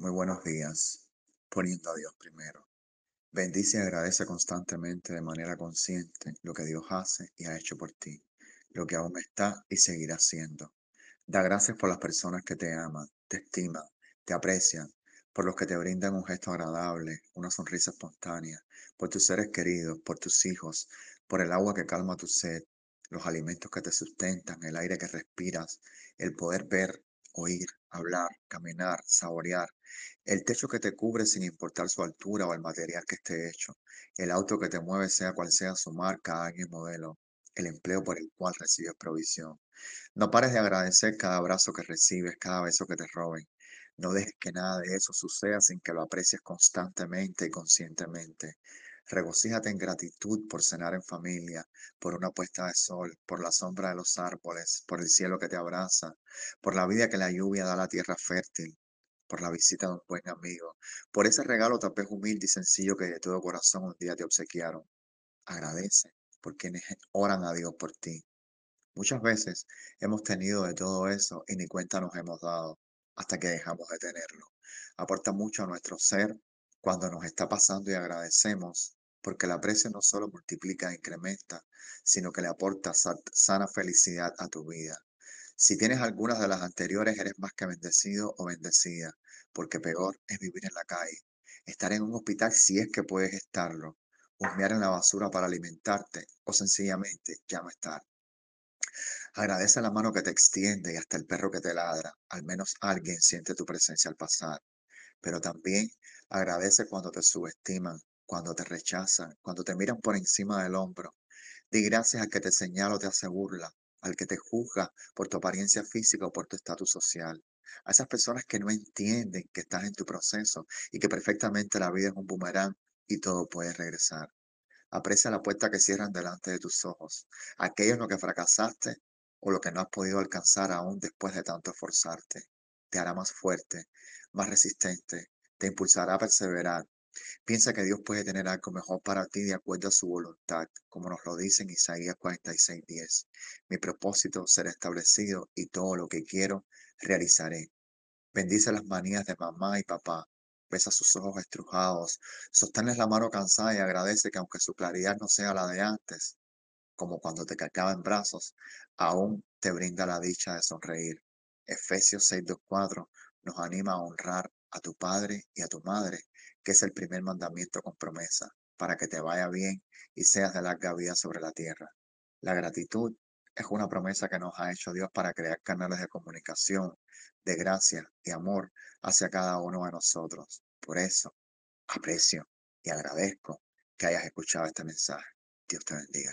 Muy buenos días, poniendo a Dios primero. Bendice y agradece constantemente de manera consciente lo que Dios hace y ha hecho por ti, lo que aún está y seguirá haciendo. Da gracias por las personas que te aman, te estiman, te aprecian, por los que te brindan un gesto agradable, una sonrisa espontánea, por tus seres queridos, por tus hijos, por el agua que calma tu sed, los alimentos que te sustentan, el aire que respiras, el poder ver, oír, hablar, caminar, saborear, el techo que te cubre sin importar su altura o el material que esté hecho, el auto que te mueve sea cual sea su marca, año y modelo, el empleo por el cual recibes provisión. No pares de agradecer cada abrazo que recibes, cada beso que te roben. No dejes que nada de eso suceda sin que lo aprecies constantemente y conscientemente. Regocíjate en gratitud por cenar en familia, por una puesta de sol, por la sombra de los árboles, por el cielo que te abraza, por la vida que la lluvia da a la tierra fértil, por la visita de un buen amigo, por ese regalo tal humilde y sencillo que de todo corazón un día te obsequiaron. Agradece por quienes oran a Dios por ti. Muchas veces hemos tenido de todo eso y ni cuenta nos hemos dado hasta que dejamos de tenerlo. Aporta mucho a nuestro ser cuando nos está pasando y agradecemos, porque el aprecio no solo multiplica e incrementa, sino que le aporta sa- sana felicidad a tu vida. Si tienes algunas de las anteriores, eres más que bendecido o bendecida, porque peor es vivir en la calle, estar en un hospital si es que puedes estarlo, husmear en la basura para alimentarte o sencillamente ya no estar. Agradece la mano que te extiende y hasta el perro que te ladra. Al menos alguien siente tu presencia al pasar. Pero también agradece cuando te subestiman, cuando te rechazan, cuando te miran por encima del hombro. Di gracias al que te señala o te hace burla, al que te juzga por tu apariencia física o por tu estatus social. A esas personas que no entienden que estás en tu proceso y que perfectamente la vida es un boomerang y todo puede regresar. Aprecia la puerta que cierran delante de tus ojos, aquello en lo que fracasaste o lo que no has podido alcanzar aún después de tanto esforzarte. Te hará más fuerte, más resistente, te impulsará a perseverar. Piensa que Dios puede tener algo mejor para ti de acuerdo a su voluntad, como nos lo dice en Isaías 46:10. Mi propósito será establecido y todo lo que quiero realizaré. Bendice las manías de mamá y papá. Besa sus ojos estrujados. Sosténles la mano cansada y agradece que aunque su claridad no sea la de antes, como cuando te cargaba en brazos, aún te brinda la dicha de sonreír. Efesios 6:24 nos anima a honrar a tu padre y a tu madre, que es el primer mandamiento con promesa, para que te vaya bien y seas de larga vida sobre la tierra. La gratitud es una promesa que nos ha hecho Dios para crear canales de comunicación, de gracia y amor hacia cada uno de nosotros. Por eso, aprecio y agradezco que hayas escuchado este mensaje. Dios te bendiga.